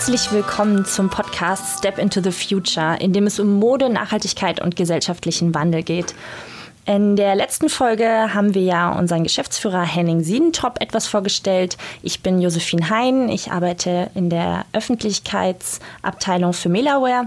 Herzlich willkommen zum Podcast Step into the Future, in dem es um Mode, Nachhaltigkeit und gesellschaftlichen Wandel geht. In der letzten Folge haben wir ja unseren Geschäftsführer Henning Siedentop etwas vorgestellt. Ich bin Josephine Hein, ich arbeite in der Öffentlichkeitsabteilung für Melaware.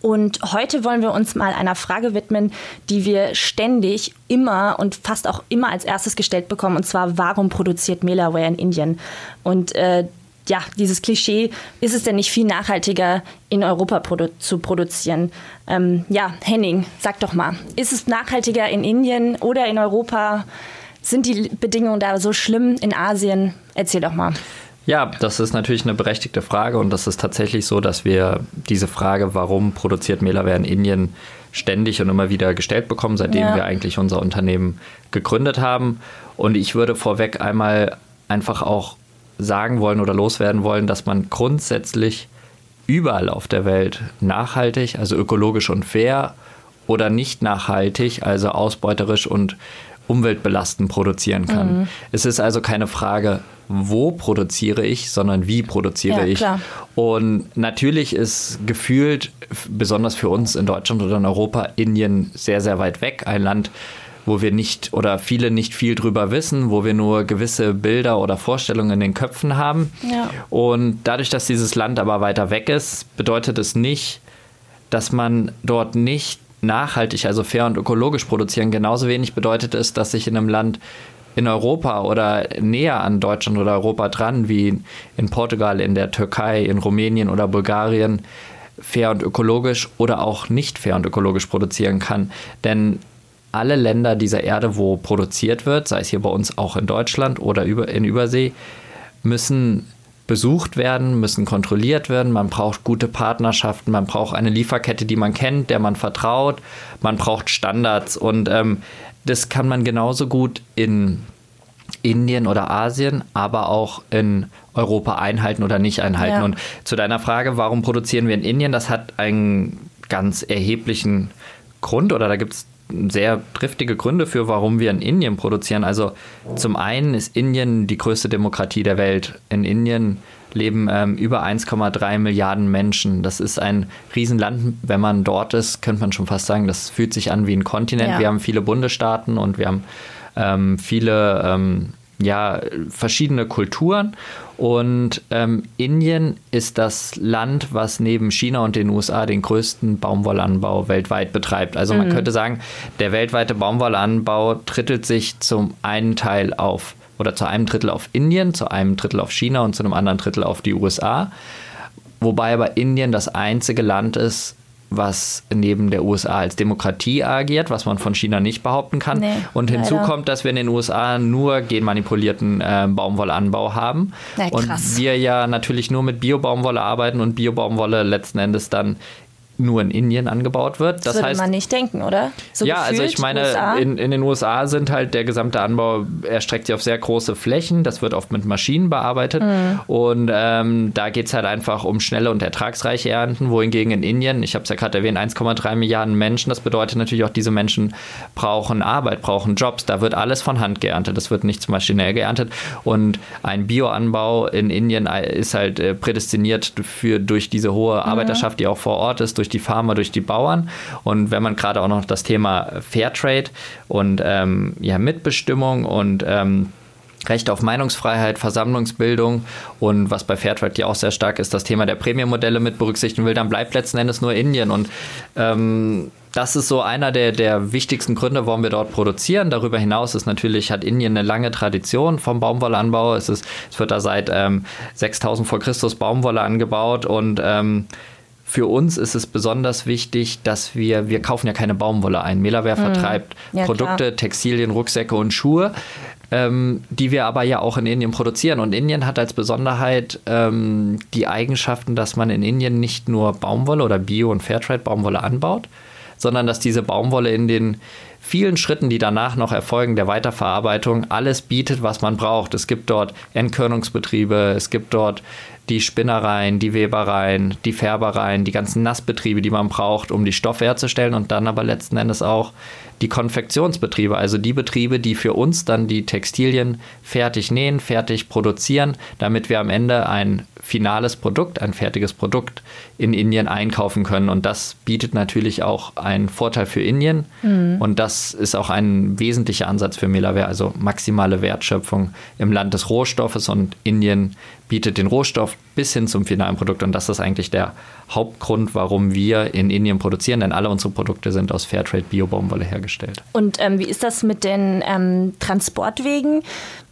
Und heute wollen wir uns mal einer Frage widmen, die wir ständig, immer und fast auch immer als erstes gestellt bekommen. Und zwar, warum produziert Melaware in Indien? Und äh, ja, dieses Klischee, ist es denn nicht viel nachhaltiger, in Europa produ zu produzieren? Ähm, ja, Henning, sag doch mal, ist es nachhaltiger in Indien oder in Europa? Sind die Bedingungen da so schlimm in Asien? Erzähl doch mal. Ja, das ist natürlich eine berechtigte Frage und das ist tatsächlich so, dass wir diese Frage, warum produziert Melaware in Indien, ständig und immer wieder gestellt bekommen, seitdem ja. wir eigentlich unser Unternehmen gegründet haben. Und ich würde vorweg einmal einfach auch sagen wollen oder loswerden wollen, dass man grundsätzlich überall auf der Welt nachhaltig, also ökologisch und fair oder nicht nachhaltig, also ausbeuterisch und umweltbelastend produzieren kann. Mhm. Es ist also keine Frage, wo produziere ich, sondern wie produziere ja, ich. Klar. Und natürlich ist gefühlt, besonders für uns in Deutschland oder in Europa, Indien sehr, sehr weit weg. Ein Land, wo wir nicht oder viele nicht viel drüber wissen, wo wir nur gewisse Bilder oder Vorstellungen in den Köpfen haben. Ja. Und dadurch, dass dieses Land aber weiter weg ist, bedeutet es nicht, dass man dort nicht nachhaltig, also fair und ökologisch produzieren. Genauso wenig bedeutet es, dass sich in einem Land in Europa oder näher an Deutschland oder Europa dran, wie in Portugal, in der Türkei, in Rumänien oder Bulgarien, fair und ökologisch oder auch nicht fair und ökologisch produzieren kann. Denn alle Länder dieser Erde, wo produziert wird, sei es hier bei uns auch in Deutschland oder in Übersee, müssen besucht werden, müssen kontrolliert werden. Man braucht gute Partnerschaften, man braucht eine Lieferkette, die man kennt, der man vertraut. Man braucht Standards und ähm, das kann man genauso gut in Indien oder Asien, aber auch in Europa einhalten oder nicht einhalten. Ja. Und zu deiner Frage, warum produzieren wir in Indien, das hat einen ganz erheblichen Grund oder da gibt es sehr triftige Gründe für, warum wir in Indien produzieren. Also zum einen ist Indien die größte Demokratie der Welt. In Indien leben ähm, über 1,3 Milliarden Menschen. Das ist ein Riesenland. Wenn man dort ist, könnte man schon fast sagen, das fühlt sich an wie ein Kontinent. Ja. Wir haben viele Bundesstaaten und wir haben ähm, viele ähm, ja, verschiedene Kulturen. Und ähm, Indien ist das Land, was neben China und den USA den größten Baumwollanbau weltweit betreibt. Also man mhm. könnte sagen, der weltweite Baumwollanbau trittelt sich zum einen Teil auf oder zu einem Drittel auf Indien, zu einem Drittel auf China und zu einem anderen Drittel auf die USA. Wobei aber Indien das einzige Land ist, was neben der USA als Demokratie agiert, was man von China nicht behaupten kann. Nee, und hinzu leider. kommt, dass wir in den USA nur genmanipulierten äh, Baumwollanbau haben. Ja, und wir ja natürlich nur mit Bio-Baumwolle arbeiten und Bio-Baumwolle letzten Endes dann nur in Indien angebaut wird. Das, das würde heißt, man nicht denken, oder? So ja, also ich meine, in, in, den USA sind halt der gesamte Anbau erstreckt sich auf sehr große Flächen. Das wird oft mit Maschinen bearbeitet. Mhm. Und ähm, da geht es halt einfach um schnelle und ertragsreiche Ernten. Wohingegen in Indien, ich habe es ja gerade erwähnt, 1,3 Milliarden Menschen. Das bedeutet natürlich auch, diese Menschen brauchen Arbeit, brauchen Jobs. Da wird alles von Hand geerntet. Das wird nichts maschinell geerntet. Und ein Bioanbau in Indien ist halt äh, prädestiniert für, durch diese hohe mhm. Arbeiterschaft, die auch vor Ort ist, durch durch die Farmer, durch die Bauern. Und wenn man gerade auch noch das Thema Fairtrade und ähm, ja, Mitbestimmung und ähm, Recht auf Meinungsfreiheit, Versammlungsbildung und was bei Fairtrade ja auch sehr stark ist, das Thema der Prämienmodelle mit berücksichtigen will, dann bleibt letzten Endes nur Indien. Und ähm, das ist so einer der, der wichtigsten Gründe, warum wir dort produzieren. Darüber hinaus ist natürlich, hat Indien eine lange Tradition vom Baumwolleanbau. Es, ist, es wird da seit ähm, 6000 vor Christus Baumwolle angebaut und ähm, für uns ist es besonders wichtig, dass wir, wir kaufen ja keine Baumwolle ein. Melaware mhm. vertreibt ja, Produkte, klar. Textilien, Rucksäcke und Schuhe, ähm, die wir aber ja auch in Indien produzieren. Und Indien hat als Besonderheit ähm, die Eigenschaften, dass man in Indien nicht nur Baumwolle oder Bio- und Fairtrade-Baumwolle anbaut, sondern dass diese Baumwolle in den vielen Schritten, die danach noch erfolgen, der Weiterverarbeitung, alles bietet, was man braucht. Es gibt dort Entkörnungsbetriebe, es gibt dort die Spinnereien, die Webereien, die Färbereien, die ganzen Nassbetriebe, die man braucht, um die Stoffe herzustellen und dann aber letzten Endes auch die Konfektionsbetriebe, also die Betriebe, die für uns dann die Textilien fertig nähen, fertig produzieren, damit wir am Ende ein finales Produkt, ein fertiges Produkt in Indien einkaufen können. Und das bietet natürlich auch einen Vorteil für Indien. Mhm. Und das ist auch ein wesentlicher Ansatz für Melaware, also maximale Wertschöpfung im Land des Rohstoffes. Und Indien bietet den Rohstoff bis hin zum finalen Produkt. Und das ist eigentlich der Hauptgrund, warum wir in Indien produzieren, denn alle unsere Produkte sind aus Fairtrade Bio-Baumwolle hergestellt. Und ähm, wie ist das mit den ähm, Transportwegen?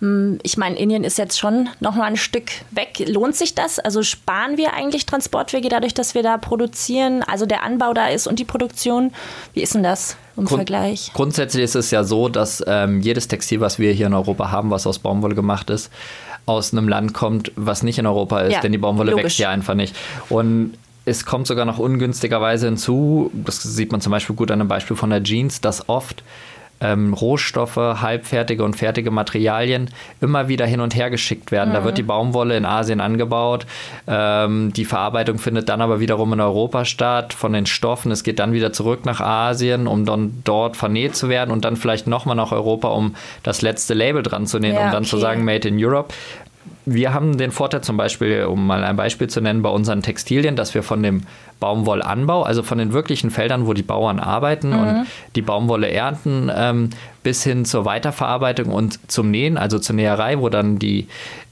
Hm, ich meine, Indien ist jetzt schon noch mal ein Stück weg. Lohnt sich das? Also sparen wir eigentlich Transportwege dadurch, dass wir da produzieren, also der Anbau da ist und die Produktion? Wie ist denn das im Grund Vergleich? Grundsätzlich ist es ja so, dass ähm, jedes Textil, was wir hier in Europa haben, was aus Baumwolle gemacht ist, aus einem Land kommt, was nicht in Europa ist, ja, denn die Baumwolle logisch. wächst ja einfach nicht. Und es kommt sogar noch ungünstigerweise hinzu, das sieht man zum Beispiel gut an einem Beispiel von der Jeans, dass oft ähm, Rohstoffe, halbfertige und fertige Materialien immer wieder hin und her geschickt werden. Mhm. Da wird die Baumwolle in Asien angebaut, ähm, die Verarbeitung findet dann aber wiederum in Europa statt von den Stoffen. Es geht dann wieder zurück nach Asien, um dann dort vernäht zu werden und dann vielleicht nochmal nach Europa, um das letzte Label dran zu nähen, ja, um dann okay. zu sagen Made in Europe wir haben den Vorteil zum Beispiel, um mal ein Beispiel zu nennen, bei unseren Textilien, dass wir von dem Baumwollanbau, also von den wirklichen Feldern, wo die Bauern arbeiten mhm. und die Baumwolle ernten, ähm, bis hin zur Weiterverarbeitung und zum Nähen, also zur Näherei, wo dann die,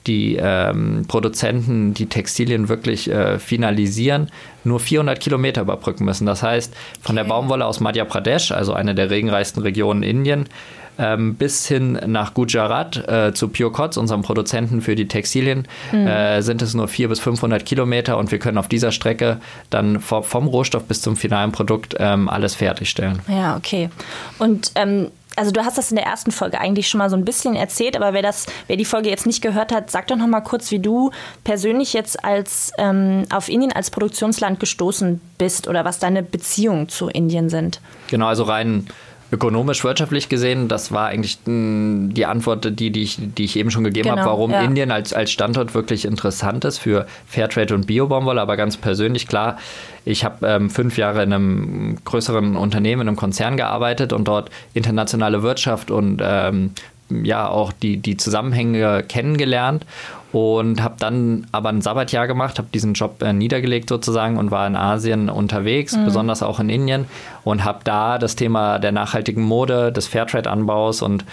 die ähm, Produzenten die Textilien wirklich äh, finalisieren, nur 400 Kilometer überbrücken müssen. Das heißt, von okay. der Baumwolle aus Madhya Pradesh, also eine der regenreichsten Regionen Indien, ähm, bis hin nach Gujarat äh, zu Pure Cots, unserem Produzenten für die Textilien, mhm. äh, sind es nur 400 bis 500 Kilometer und wir können auf dieser Strecke dann vom, vom Rohstoff bis zum finalen Produkt ähm, alles fertigstellen. Ja, okay. Und ähm also du hast das in der ersten Folge eigentlich schon mal so ein bisschen erzählt, aber wer das, wer die Folge jetzt nicht gehört hat, sag doch noch mal kurz, wie du persönlich jetzt als ähm, auf Indien als Produktionsland gestoßen bist oder was deine Beziehungen zu Indien sind. Genau, also rein ökonomisch, wirtschaftlich gesehen, das war eigentlich hm, die Antwort, die, die, ich, die ich eben schon gegeben genau, habe, warum ja. Indien als, als Standort wirklich interessant ist für Fairtrade und Bio-Baumwolle. Aber ganz persönlich, klar, ich habe ähm, fünf Jahre in einem größeren Unternehmen, in einem Konzern gearbeitet und dort internationale Wirtschaft und ähm, ja auch die, die Zusammenhänge kennengelernt und habe dann aber ein Sabbatjahr gemacht, habe diesen Job äh, niedergelegt sozusagen und war in Asien unterwegs, mhm. besonders auch in Indien und habe da das Thema der nachhaltigen Mode, des Fairtrade-Anbaus und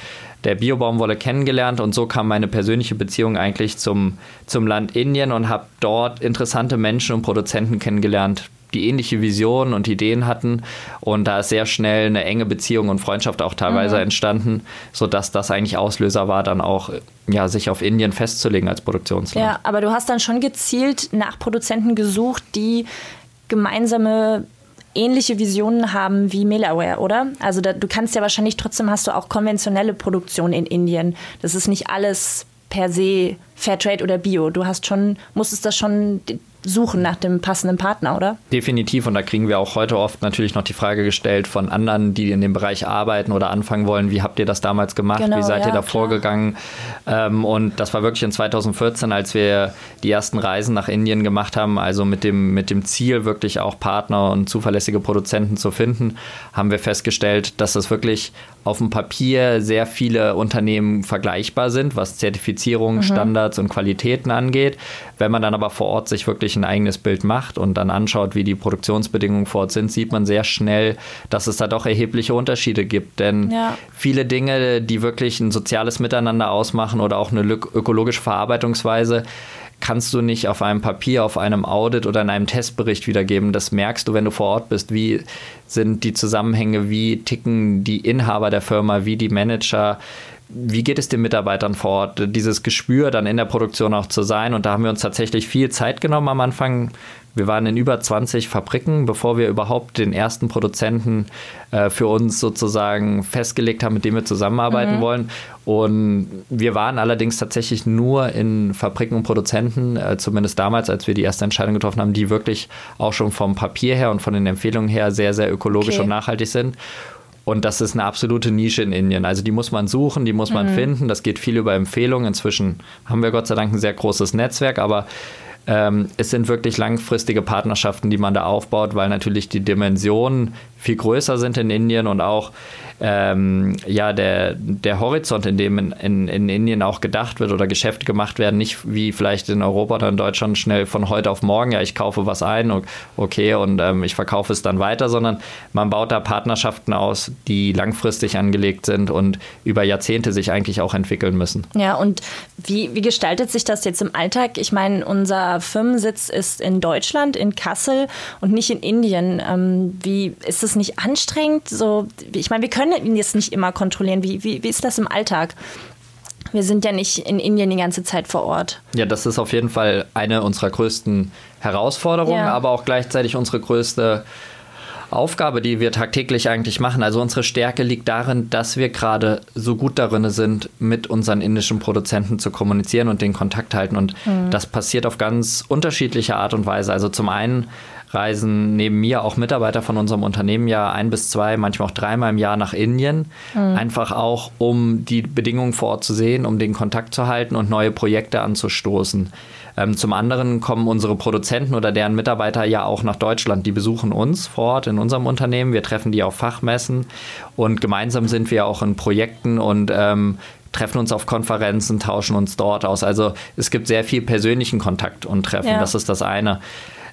der Biobaumwolle kennengelernt und so kam meine persönliche Beziehung eigentlich zum, zum Land Indien und habe dort interessante Menschen und Produzenten kennengelernt, die ähnliche Visionen und Ideen hatten. Und da ist sehr schnell eine enge Beziehung und Freundschaft auch teilweise mhm. entstanden, sodass das eigentlich Auslöser war, dann auch ja, sich auf Indien festzulegen als Produktionsland. Ja, aber du hast dann schon gezielt nach Produzenten gesucht, die gemeinsame ähnliche Visionen haben wie Melaware, oder? Also da, du kannst ja wahrscheinlich trotzdem hast du auch konventionelle Produktion in Indien. Das ist nicht alles per se Fairtrade oder Bio. Du hast schon, musstest das schon suchen nach dem passenden Partner, oder? Definitiv. Und da kriegen wir auch heute oft natürlich noch die Frage gestellt von anderen, die in dem Bereich arbeiten oder anfangen wollen, wie habt ihr das damals gemacht? Genau, wie seid ja, ihr da vorgegangen? Ähm, und das war wirklich in 2014, als wir die ersten Reisen nach Indien gemacht haben, also mit dem, mit dem Ziel, wirklich auch Partner und zuverlässige Produzenten zu finden, haben wir festgestellt, dass es wirklich auf dem Papier sehr viele Unternehmen vergleichbar sind, was Zertifizierung, mhm. Standards und Qualitäten angeht. Wenn man dann aber vor Ort sich wirklich ein eigenes Bild macht und dann anschaut, wie die Produktionsbedingungen vor Ort sind, sieht man sehr schnell, dass es da doch erhebliche Unterschiede gibt. Denn ja. viele Dinge, die wirklich ein soziales Miteinander ausmachen oder auch eine ökologische Verarbeitungsweise, kannst du nicht auf einem Papier, auf einem Audit oder in einem Testbericht wiedergeben. Das merkst du, wenn du vor Ort bist. Wie sind die Zusammenhänge, wie ticken die Inhaber der Firma, wie die Manager, wie geht es den Mitarbeitern vor Ort, dieses Gespür dann in der Produktion auch zu sein. Und da haben wir uns tatsächlich viel Zeit genommen am Anfang, wir waren in über 20 Fabriken, bevor wir überhaupt den ersten Produzenten äh, für uns sozusagen festgelegt haben, mit dem wir zusammenarbeiten mhm. wollen. Und wir waren allerdings tatsächlich nur in Fabriken und Produzenten, äh, zumindest damals, als wir die erste Entscheidung getroffen haben, die wirklich auch schon vom Papier her und von den Empfehlungen her sehr, sehr ökologisch okay. und nachhaltig sind. Und das ist eine absolute Nische in Indien. Also die muss man suchen, die muss man mhm. finden. Das geht viel über Empfehlungen. Inzwischen haben wir Gott sei Dank ein sehr großes Netzwerk, aber ähm, es sind wirklich langfristige Partnerschaften, die man da aufbaut, weil natürlich die Dimensionen viel größer sind in Indien und auch ähm, ja, der, der Horizont, in dem in, in, in, Indien auch gedacht wird oder Geschäfte gemacht werden, nicht wie vielleicht in Europa oder in Deutschland schnell von heute auf morgen, ja, ich kaufe was ein, okay, und ähm, ich verkaufe es dann weiter, sondern man baut da Partnerschaften aus, die langfristig angelegt sind und über Jahrzehnte sich eigentlich auch entwickeln müssen. Ja, und wie, wie gestaltet sich das jetzt im Alltag? Ich meine, unser Firmensitz ist in Deutschland, in Kassel und nicht in Indien. Ähm, wie ist es nicht anstrengend? So, ich meine, wir können können ihn jetzt nicht immer kontrollieren. Wie, wie, wie ist das im Alltag? Wir sind ja nicht in Indien die ganze Zeit vor Ort. Ja, das ist auf jeden Fall eine unserer größten Herausforderungen, ja. aber auch gleichzeitig unsere größte Aufgabe, die wir tagtäglich eigentlich machen. Also unsere Stärke liegt darin, dass wir gerade so gut darin sind, mit unseren indischen Produzenten zu kommunizieren und den Kontakt halten. Und mhm. das passiert auf ganz unterschiedliche Art und Weise. Also zum einen reisen neben mir auch Mitarbeiter von unserem Unternehmen ja ein bis zwei, manchmal auch dreimal im Jahr nach Indien. Mhm. Einfach auch, um die Bedingungen vor Ort zu sehen, um den Kontakt zu halten und neue Projekte anzustoßen. Ähm, zum anderen kommen unsere Produzenten oder deren Mitarbeiter ja auch nach Deutschland. Die besuchen uns vor Ort in unserem Unternehmen. Wir treffen die auf Fachmessen und gemeinsam sind wir auch in Projekten und ähm, treffen uns auf Konferenzen, tauschen uns dort aus. Also es gibt sehr viel persönlichen Kontakt und Treffen. Ja. Das ist das eine.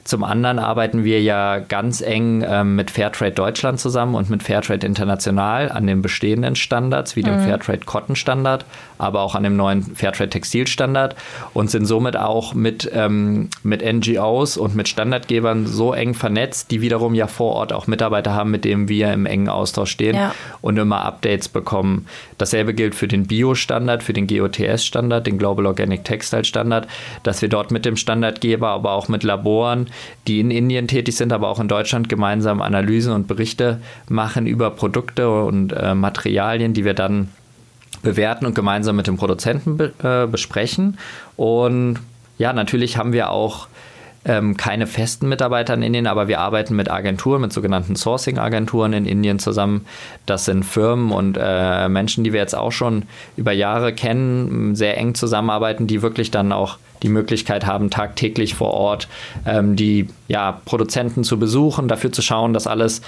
Zum anderen arbeiten wir ja ganz eng ähm, mit Fairtrade Deutschland zusammen und mit Fairtrade International an den bestehenden Standards, wie dem mhm. Fairtrade Cotton Standard, aber auch an dem neuen Fairtrade Textil Standard und sind somit auch mit, ähm, mit NGOs und mit Standardgebern so eng vernetzt, die wiederum ja vor Ort auch Mitarbeiter haben, mit denen wir im engen Austausch stehen ja. und immer Updates bekommen. Dasselbe gilt für den Bio-Standard, für den GOTS-Standard, den Global Organic Textile Standard, dass wir dort mit dem Standardgeber, aber auch mit Laboren die in Indien tätig sind, aber auch in Deutschland gemeinsam Analysen und Berichte machen über Produkte und äh, Materialien, die wir dann bewerten und gemeinsam mit dem Produzenten be äh, besprechen. Und ja, natürlich haben wir auch ähm, keine festen Mitarbeiter in Indien, aber wir arbeiten mit Agenturen, mit sogenannten Sourcing-Agenturen in Indien zusammen. Das sind Firmen und äh, Menschen, die wir jetzt auch schon über Jahre kennen, sehr eng zusammenarbeiten, die wirklich dann auch die Möglichkeit haben, tagtäglich vor Ort ähm, die ja, Produzenten zu besuchen, dafür zu schauen, dass alles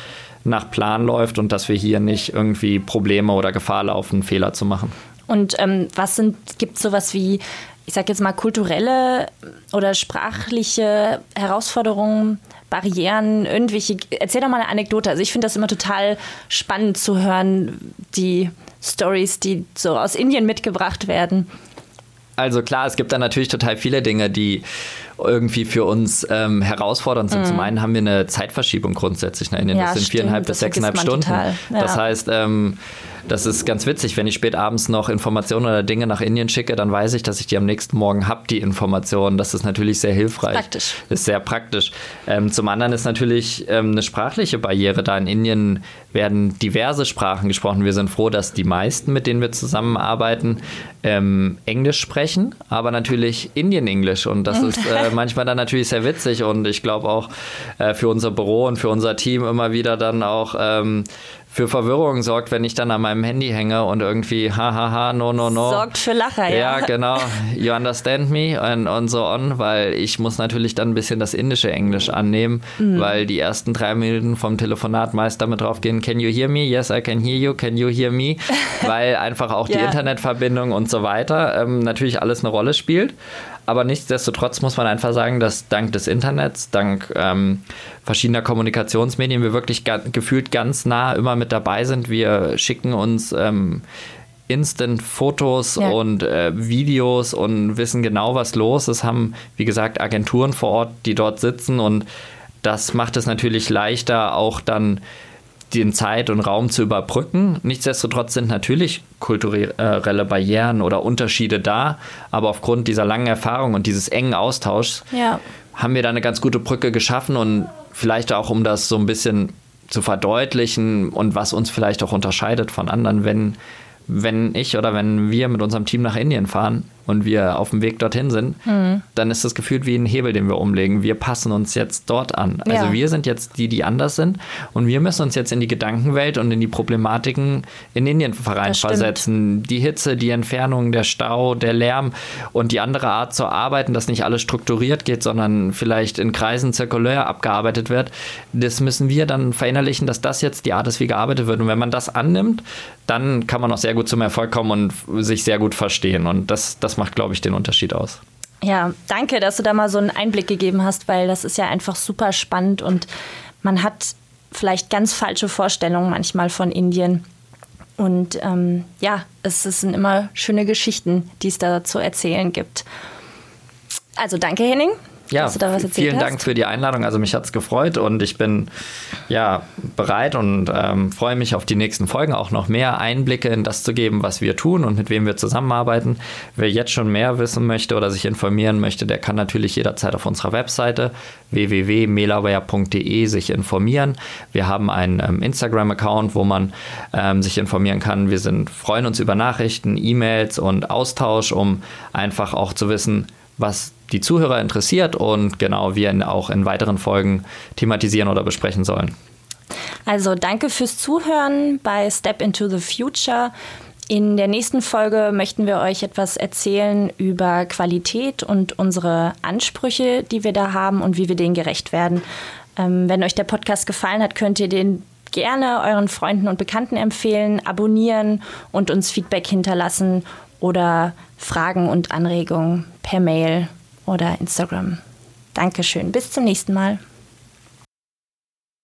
nach Plan läuft und dass wir hier nicht irgendwie Probleme oder Gefahr laufen, Fehler zu machen. Und ähm, was sind, gibt es sowas wie, ich sage jetzt mal, kulturelle oder sprachliche Herausforderungen, Barrieren, irgendwelche, erzähl doch mal eine Anekdote. Also ich finde das immer total spannend zu hören, die Stories, die so aus Indien mitgebracht werden. Also klar, es gibt da natürlich total viele Dinge, die irgendwie für uns ähm, herausfordernd sind. Mhm. Zum einen haben wir eine Zeitverschiebung grundsätzlich. Ne? Ja, das sind viereinhalb bis sechseinhalb Stunden. Ja. Das heißt, ähm, das ist ganz witzig. Wenn ich spät abends noch Informationen oder Dinge nach Indien schicke, dann weiß ich, dass ich die am nächsten Morgen habe, die Informationen. Das ist natürlich sehr hilfreich. Praktisch. Ist sehr praktisch. Ähm, zum anderen ist natürlich ähm, eine sprachliche Barriere da. In Indien werden diverse Sprachen gesprochen. Wir sind froh, dass die meisten, mit denen wir zusammenarbeiten, ähm, Englisch sprechen, aber natürlich Indien-Englisch. Und das ist äh, manchmal dann natürlich sehr witzig. Und ich glaube auch äh, für unser Büro und für unser Team immer wieder dann auch ähm, für Verwirrung sorgt, wenn ich dann an meinem Handy hänge und irgendwie hahaha, no, no, no. Sorgt für Lacher, ja. Ja, genau. You understand me und, und so on, weil ich muss natürlich dann ein bisschen das indische Englisch annehmen, mhm. weil die ersten drei Minuten vom Telefonat meist damit drauf gehen, can you hear me? Yes, I can hear you. Can you hear me? weil einfach auch die ja. Internetverbindung und so weiter ähm, natürlich alles eine Rolle spielt. Aber nichtsdestotrotz muss man einfach sagen, dass dank des Internets, dank ähm, verschiedener Kommunikationsmedien wir wirklich gefühlt ganz nah immer mit dabei sind. Wir schicken uns ähm, Instant-Fotos ja. und äh, Videos und wissen genau, was los ist, haben, wie gesagt, Agenturen vor Ort, die dort sitzen und das macht es natürlich leichter, auch dann den Zeit und Raum zu überbrücken. Nichtsdestotrotz sind natürlich kulturelle Barrieren oder Unterschiede da, aber aufgrund dieser langen Erfahrung und dieses engen Austauschs ja. haben wir da eine ganz gute Brücke geschaffen und vielleicht auch, um das so ein bisschen zu verdeutlichen und was uns vielleicht auch unterscheidet von anderen, wenn, wenn ich oder wenn wir mit unserem Team nach Indien fahren, und wir auf dem Weg dorthin sind, mhm. dann ist das gefühlt wie ein Hebel, den wir umlegen. Wir passen uns jetzt dort an. Also ja. wir sind jetzt die, die anders sind und wir müssen uns jetzt in die Gedankenwelt und in die Problematiken in Indien versetzen. Die Hitze, die Entfernung, der Stau, der Lärm und die andere Art zu arbeiten, dass nicht alles strukturiert geht, sondern vielleicht in Kreisen zirkulär abgearbeitet wird. Das müssen wir dann verinnerlichen, dass das jetzt die Art ist, wie gearbeitet wird. Und wenn man das annimmt, dann kann man auch sehr gut zum Erfolg kommen und sich sehr gut verstehen. Und das, das macht, glaube ich, den Unterschied aus. Ja, danke, dass du da mal so einen Einblick gegeben hast, weil das ist ja einfach super spannend und man hat vielleicht ganz falsche Vorstellungen manchmal von Indien. Und ähm, ja, es sind immer schöne Geschichten, die es da zu erzählen gibt. Also danke, Henning. Ja, vielen hast. Dank für die Einladung. Also mich hat es gefreut und ich bin ja bereit und ähm, freue mich auf die nächsten Folgen auch noch mehr Einblicke in das zu geben, was wir tun und mit wem wir zusammenarbeiten. Wer jetzt schon mehr wissen möchte oder sich informieren möchte, der kann natürlich jederzeit auf unserer Webseite www.melaware.de sich informieren. Wir haben einen ähm, Instagram-Account, wo man ähm, sich informieren kann. Wir sind, freuen uns über Nachrichten, E-Mails und Austausch, um einfach auch zu wissen, was die Zuhörer interessiert und genau wir auch in weiteren Folgen thematisieren oder besprechen sollen. Also danke fürs Zuhören bei Step into the Future. In der nächsten Folge möchten wir euch etwas erzählen über Qualität und unsere Ansprüche, die wir da haben und wie wir denen gerecht werden. Ähm, wenn euch der Podcast gefallen hat, könnt ihr den gerne euren Freunden und Bekannten empfehlen, abonnieren und uns Feedback hinterlassen oder Fragen und Anregungen per Mail oder Instagram. Dankeschön. Bis zum nächsten Mal.